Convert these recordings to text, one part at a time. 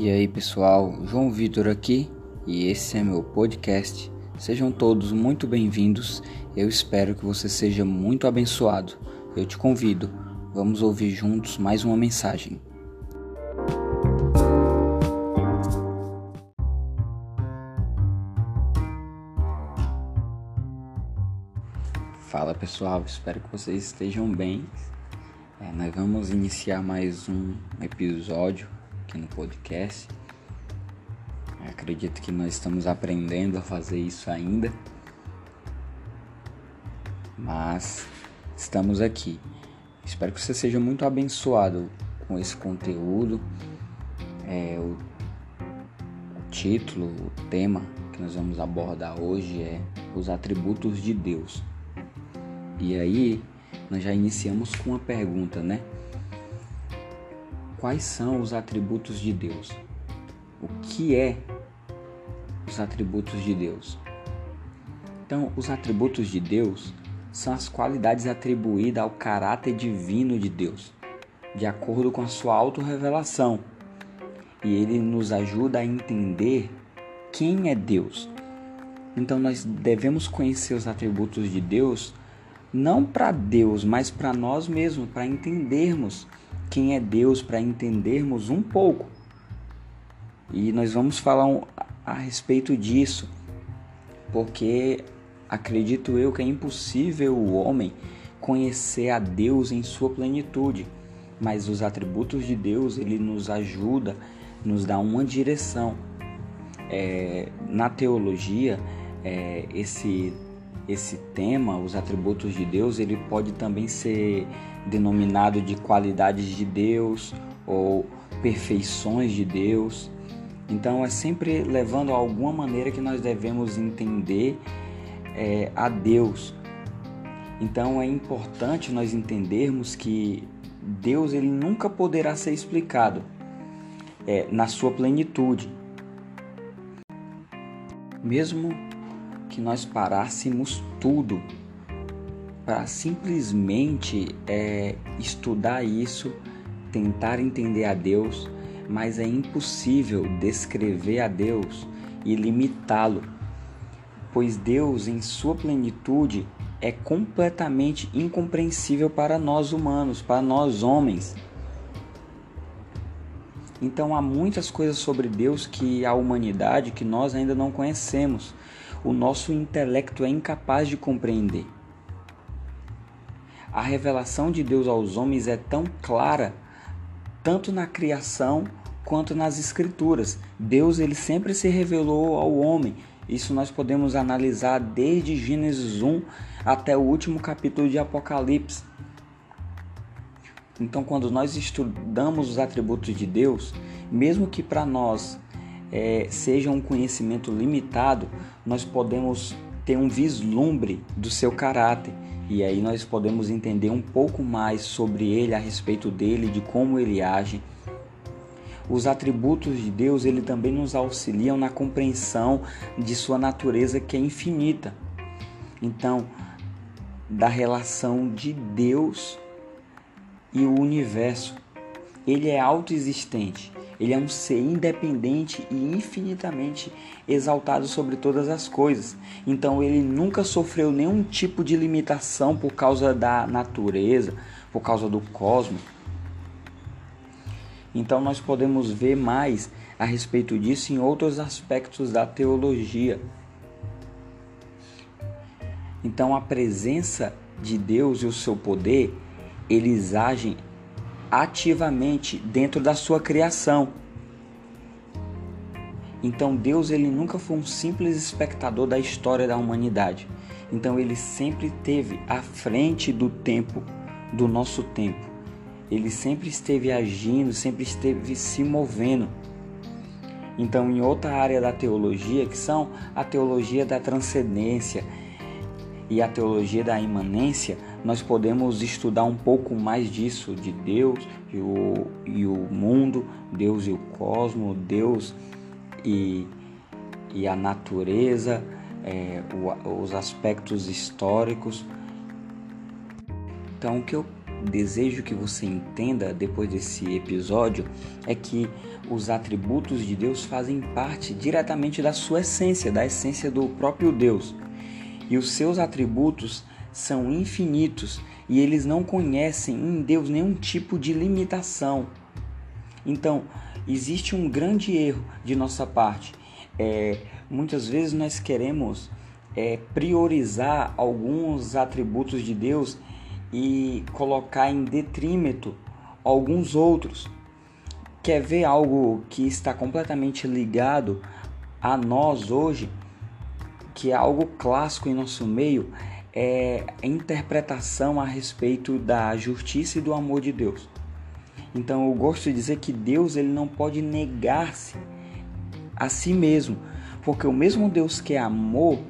E aí pessoal, João Vitor aqui e esse é meu podcast. Sejam todos muito bem-vindos. Eu espero que você seja muito abençoado. Eu te convido, vamos ouvir juntos mais uma mensagem. Fala pessoal, espero que vocês estejam bem. É, nós vamos iniciar mais um episódio aqui no podcast. Acredito que nós estamos aprendendo a fazer isso ainda, mas estamos aqui. Espero que você seja muito abençoado com esse conteúdo. É, o, o título, o tema que nós vamos abordar hoje é os atributos de Deus. E aí, nós já iniciamos com uma pergunta, né? Quais são os atributos de Deus? O que é os atributos de Deus? Então, os atributos de Deus são as qualidades atribuídas ao caráter divino de Deus, de acordo com a sua autorrevelação. E ele nos ajuda a entender quem é Deus. Então, nós devemos conhecer os atributos de Deus não para Deus, mas para nós mesmos, para entendermos quem é Deus para entendermos um pouco. E nós vamos falar a respeito disso, porque acredito eu que é impossível o homem conhecer a Deus em sua plenitude, mas os atributos de Deus ele nos ajuda, nos dá uma direção. É, na teologia, é, esse esse tema, os atributos de Deus, ele pode também ser denominado de qualidades de Deus ou perfeições de Deus. Então é sempre levando a alguma maneira que nós devemos entender é, a Deus. Então é importante nós entendermos que Deus ele nunca poderá ser explicado é, na sua plenitude. Mesmo que nós parássemos tudo para simplesmente é, estudar isso, tentar entender a Deus, mas é impossível descrever a Deus e limitá-lo, pois Deus, em sua plenitude, é completamente incompreensível para nós humanos, para nós homens. Então há muitas coisas sobre Deus que a humanidade que nós ainda não conhecemos o nosso intelecto é incapaz de compreender. A revelação de Deus aos homens é tão clara, tanto na criação quanto nas escrituras. Deus ele sempre se revelou ao homem. Isso nós podemos analisar desde Gênesis 1 até o último capítulo de Apocalipse. Então, quando nós estudamos os atributos de Deus, mesmo que para nós é, seja um conhecimento limitado, nós podemos ter um vislumbre do seu caráter e aí nós podemos entender um pouco mais sobre ele, a respeito dele, de como ele age. Os atributos de Deus, ele também nos auxiliam na compreensão de sua natureza que é infinita. Então, da relação de Deus e o universo. Ele é autoexistente. Ele é um ser independente e infinitamente exaltado sobre todas as coisas. Então ele nunca sofreu nenhum tipo de limitação por causa da natureza, por causa do cosmos. Então nós podemos ver mais a respeito disso em outros aspectos da teologia. Então a presença de Deus e o seu poder, eles agem ativamente dentro da sua criação. Então Deus ele nunca foi um simples espectador da história da humanidade. Então ele sempre esteve à frente do tempo, do nosso tempo. Ele sempre esteve agindo, sempre esteve se movendo. Então, em outra área da teologia, que são a teologia da transcendência e a teologia da imanência, nós podemos estudar um pouco mais disso, de Deus e o, e o mundo, Deus e o cosmos, Deus e, e a natureza, é, o, os aspectos históricos. Então, o que eu desejo que você entenda depois desse episódio é que os atributos de Deus fazem parte diretamente da sua essência, da essência do próprio Deus. E os seus atributos são infinitos e eles não conhecem em Deus nenhum tipo de limitação. Então, existe um grande erro de nossa parte. É, muitas vezes nós queremos é, priorizar alguns atributos de Deus e colocar em detrimento alguns outros. Quer ver algo que está completamente ligado a nós hoje, que é algo clássico em nosso meio, é interpretação a respeito da justiça e do amor de Deus. Então eu gosto de dizer que Deus ele não pode negar-se a si mesmo, porque o mesmo Deus que é amor,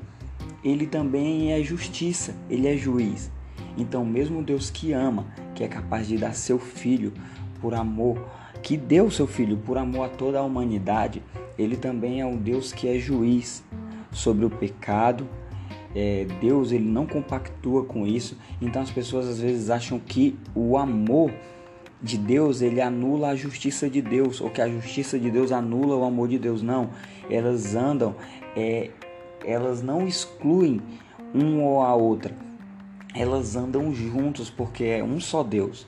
ele também é justiça, ele é juiz. Então, mesmo Deus que ama, que é capaz de dar seu filho por amor, que deu seu filho por amor a toda a humanidade, ele também é um Deus que é juiz sobre o pecado. É, Deus ele não compactua com isso. Então as pessoas às vezes acham que o amor de Deus ele anula a justiça de Deus ou que a justiça de Deus anula o amor de Deus. Não, elas andam, é, elas não excluem um ou a outra elas andam juntos porque é um só Deus.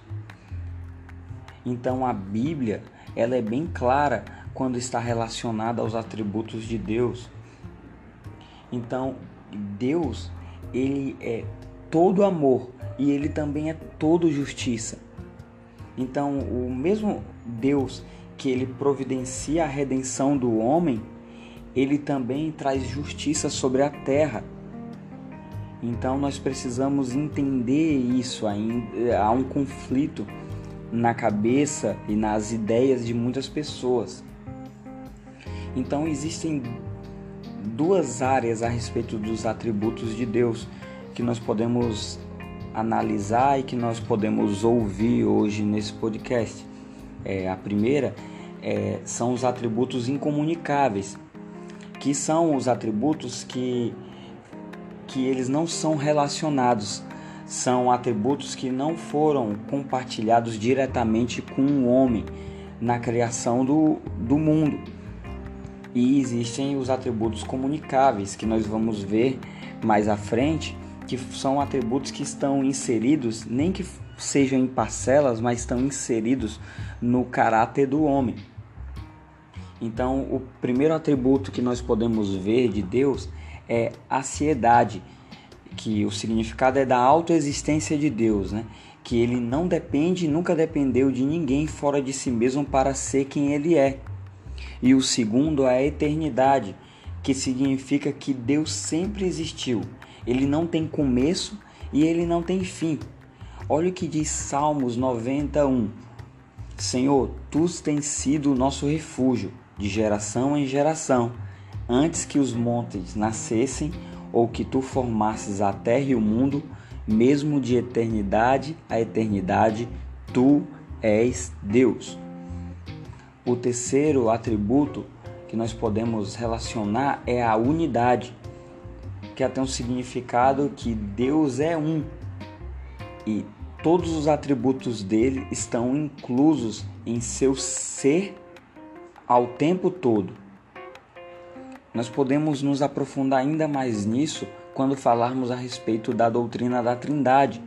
Então a Bíblia, ela é bem clara quando está relacionada aos atributos de Deus. Então, Deus, ele é todo amor e ele também é todo justiça. Então, o mesmo Deus que ele providencia a redenção do homem, ele também traz justiça sobre a terra. Então nós precisamos entender isso. Há um conflito na cabeça e nas ideias de muitas pessoas. Então existem duas áreas a respeito dos atributos de Deus que nós podemos analisar e que nós podemos ouvir hoje nesse podcast. É, a primeira é, são os atributos incomunicáveis, que são os atributos que que eles não são relacionados, são atributos que não foram compartilhados diretamente com o homem na criação do, do mundo. E existem os atributos comunicáveis, que nós vamos ver mais à frente, que são atributos que estão inseridos, nem que sejam em parcelas, mas estão inseridos no caráter do homem. Então, o primeiro atributo que nós podemos ver de Deus é aciedade, que o significado é da autoexistência de Deus, né? que ele não depende nunca dependeu de ninguém fora de si mesmo para ser quem ele é. E o segundo é a eternidade, que significa que Deus sempre existiu. Ele não tem começo e ele não tem fim. Olha o que diz Salmos 91. Senhor, tu tens sido o nosso refúgio de geração em geração antes que os montes nascessem ou que tu formasses a terra e o mundo, mesmo de eternidade a eternidade, tu és Deus. O terceiro atributo que nós podemos relacionar é a unidade, que tem um significado que Deus é um e todos os atributos dele estão inclusos em seu ser ao tempo todo. Nós podemos nos aprofundar ainda mais nisso quando falarmos a respeito da doutrina da Trindade.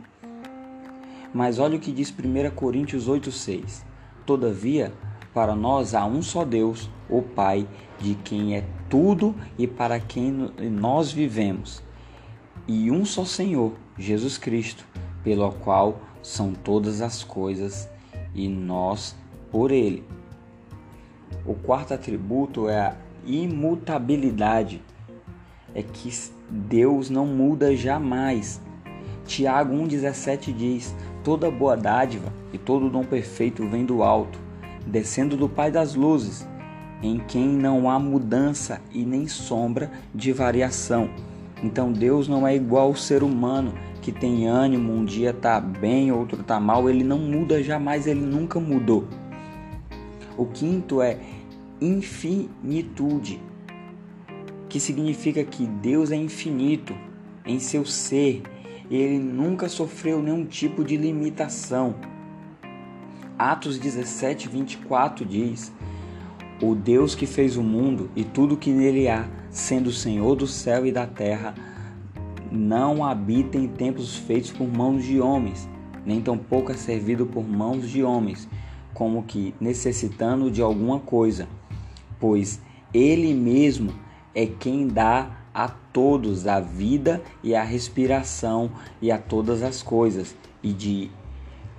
Mas olha o que diz 1 Coríntios 8,6: Todavia, para nós há um só Deus, o Pai, de quem é tudo e para quem nós vivemos, e um só Senhor, Jesus Cristo, pelo qual são todas as coisas e nós por Ele. O quarto atributo é a imutabilidade. É que Deus não muda jamais. Tiago 1,17 diz: Toda boa dádiva e todo dom perfeito vem do alto, descendo do Pai das luzes, em quem não há mudança e nem sombra de variação. Então Deus não é igual ao ser humano que tem ânimo, um dia está bem, outro está mal, ele não muda jamais, ele nunca mudou. O quinto é infinitude, que significa que Deus é infinito em seu ser, ele nunca sofreu nenhum tipo de limitação. Atos 17, 24 diz: O Deus que fez o mundo e tudo que nele há, sendo Senhor do céu e da terra, não habita em templos feitos por mãos de homens, nem tampouco é servido por mãos de homens, como que necessitando de alguma coisa, pois ele mesmo é quem dá a todos a vida e a respiração e a todas as coisas, e de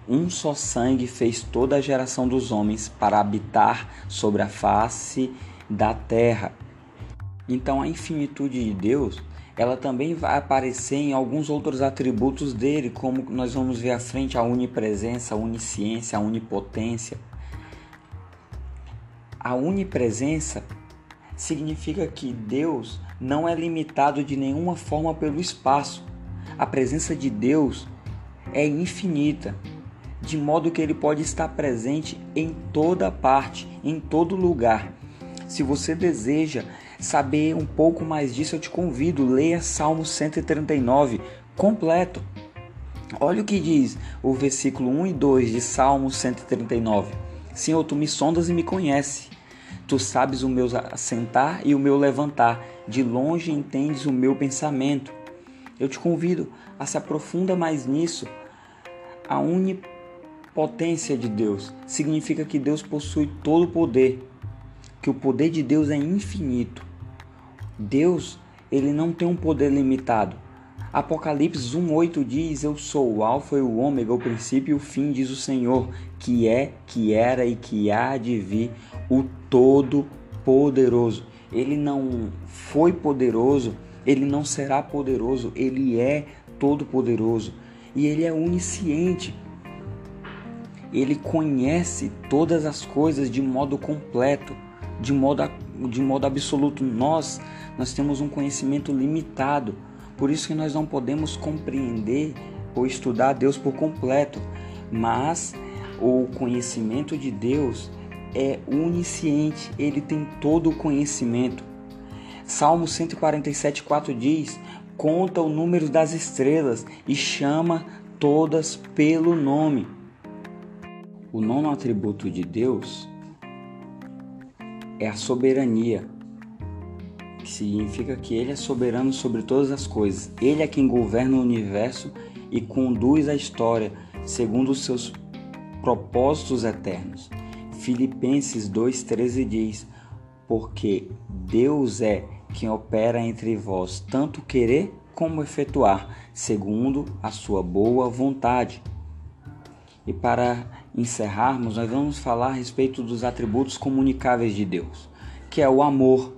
um só sangue fez toda a geração dos homens para habitar sobre a face da terra. Então a infinitude de Deus, ela também vai aparecer em alguns outros atributos dele, como nós vamos ver à frente a onipresença, a onisciência, a onipotência. A onipresença significa que Deus não é limitado de nenhuma forma pelo espaço. A presença de Deus é infinita, de modo que ele pode estar presente em toda parte, em todo lugar. Se você deseja saber um pouco mais disso, eu te convido, leia Salmo 139 completo. Olha o que diz o versículo 1 e 2 de Salmo 139. Senhor, tu me sondas e me conhece. Tu sabes o meu assentar e o meu levantar, de longe entendes o meu pensamento. Eu te convido a se aprofunda mais nisso. A onipotência de Deus significa que Deus possui todo o poder, que o poder de Deus é infinito. Deus, ele não tem um poder limitado. Apocalipse 1:8 diz: Eu sou o alfa e o ômega, o princípio e o fim, diz o Senhor, que é, que era e que há de vir, o Todo-Poderoso. Ele não foi poderoso, ele não será poderoso, ele é todo-poderoso e ele é onisciente. Ele conhece todas as coisas de modo completo, de modo, de modo absoluto. Nós, nós temos um conhecimento limitado, por isso que nós não podemos compreender ou estudar Deus por completo, mas o conhecimento de Deus é onisciente, ele tem todo o conhecimento. Salmo 147, 4 diz: Conta o número das estrelas e chama todas pelo nome. O nono atributo de Deus é a soberania, que significa que Ele é soberano sobre todas as coisas. Ele é quem governa o universo e conduz a história segundo os seus propósitos eternos. Filipenses 2,13 diz: Porque Deus é quem opera entre vós tanto querer como efetuar, segundo a sua boa vontade. E para encerrarmos, nós vamos falar a respeito dos atributos comunicáveis de Deus, que é o amor,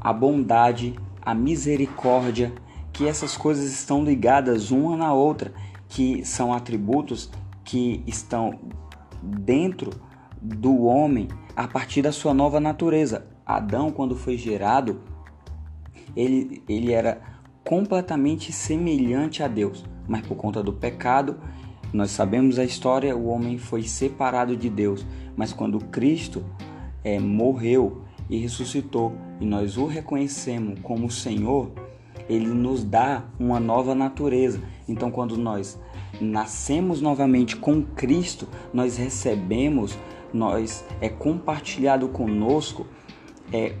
a bondade, a misericórdia, que essas coisas estão ligadas uma na outra, que são atributos que estão dentro do homem a partir da sua nova natureza. Adão, quando foi gerado, ele, ele era completamente semelhante a Deus, mas por conta do pecado, nós sabemos a história, o homem foi separado de Deus. Mas quando Cristo é, morreu e ressuscitou e nós o reconhecemos como Senhor, ele nos dá uma nova natureza. Então, quando nós nascemos novamente com Cristo, nós recebemos, nós é compartilhado conosco é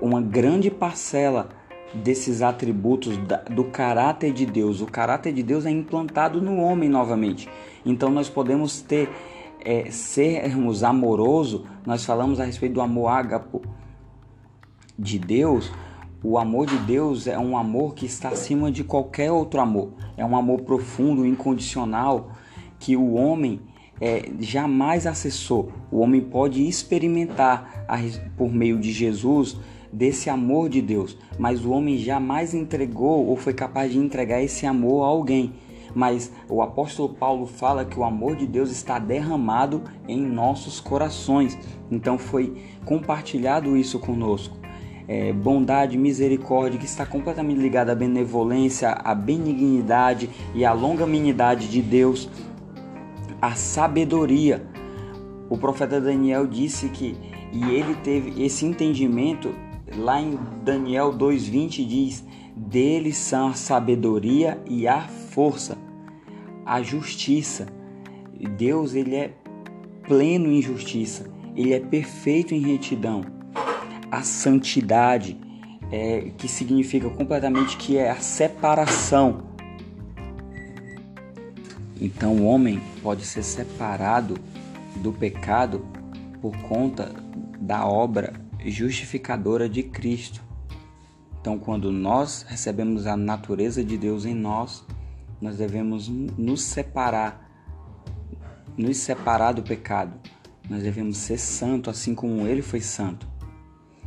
uma grande parcela desses atributos do caráter de Deus. O caráter de Deus é implantado no homem novamente. Então nós podemos ter é, sermos amoroso. Nós falamos a respeito do amor ágapo de Deus o amor de Deus é um amor que está acima de qualquer outro amor. É um amor profundo, incondicional, que o homem é, jamais acessou. O homem pode experimentar por meio de Jesus desse amor de Deus, mas o homem jamais entregou ou foi capaz de entregar esse amor a alguém. Mas o apóstolo Paulo fala que o amor de Deus está derramado em nossos corações. Então foi compartilhado isso conosco é, bondade, misericórdia, que está completamente ligada à benevolência, à benignidade e à longanimidade de Deus, à sabedoria. O profeta Daniel disse que, e ele teve esse entendimento, lá em Daniel 2,20 diz: Dele são a sabedoria e a força, a justiça. Deus ele é pleno em justiça, ele é perfeito em retidão. A santidade, é, que significa completamente que é a separação. Então o homem pode ser separado do pecado por conta da obra justificadora de Cristo. Então, quando nós recebemos a natureza de Deus em nós, nós devemos nos separar, nos separar do pecado. Nós devemos ser santo assim como ele foi santo.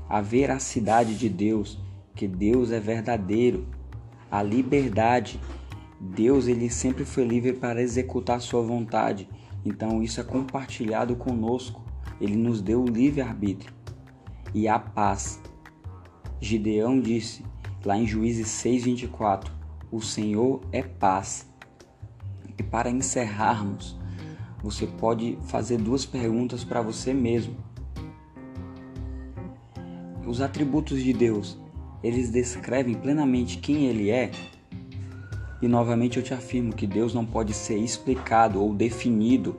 A veracidade de Deus, que Deus é verdadeiro. A liberdade, Deus ele sempre foi livre para executar sua vontade. Então isso é compartilhado conosco. Ele nos deu o livre arbítrio. E a paz, Gideão disse lá em Juízes 6:24, o Senhor é paz. E para encerrarmos, você pode fazer duas perguntas para você mesmo. Os atributos de Deus, eles descrevem plenamente quem ele é? E novamente eu te afirmo que Deus não pode ser explicado ou definido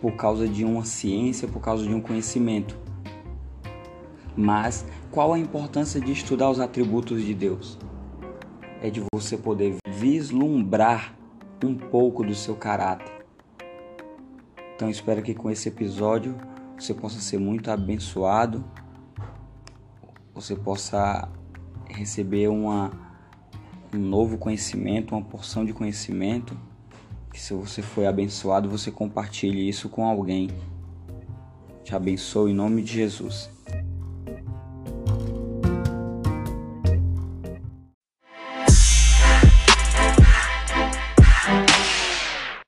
por causa de uma ciência, por causa de um conhecimento. Mas qual a importância de estudar os atributos de Deus? É de você poder vislumbrar um pouco do seu caráter. Então espero que com esse episódio você possa ser muito abençoado, você possa receber uma, um novo conhecimento, uma porção de conhecimento. Que se você foi abençoado, você compartilhe isso com alguém. Te abençoo em nome de Jesus.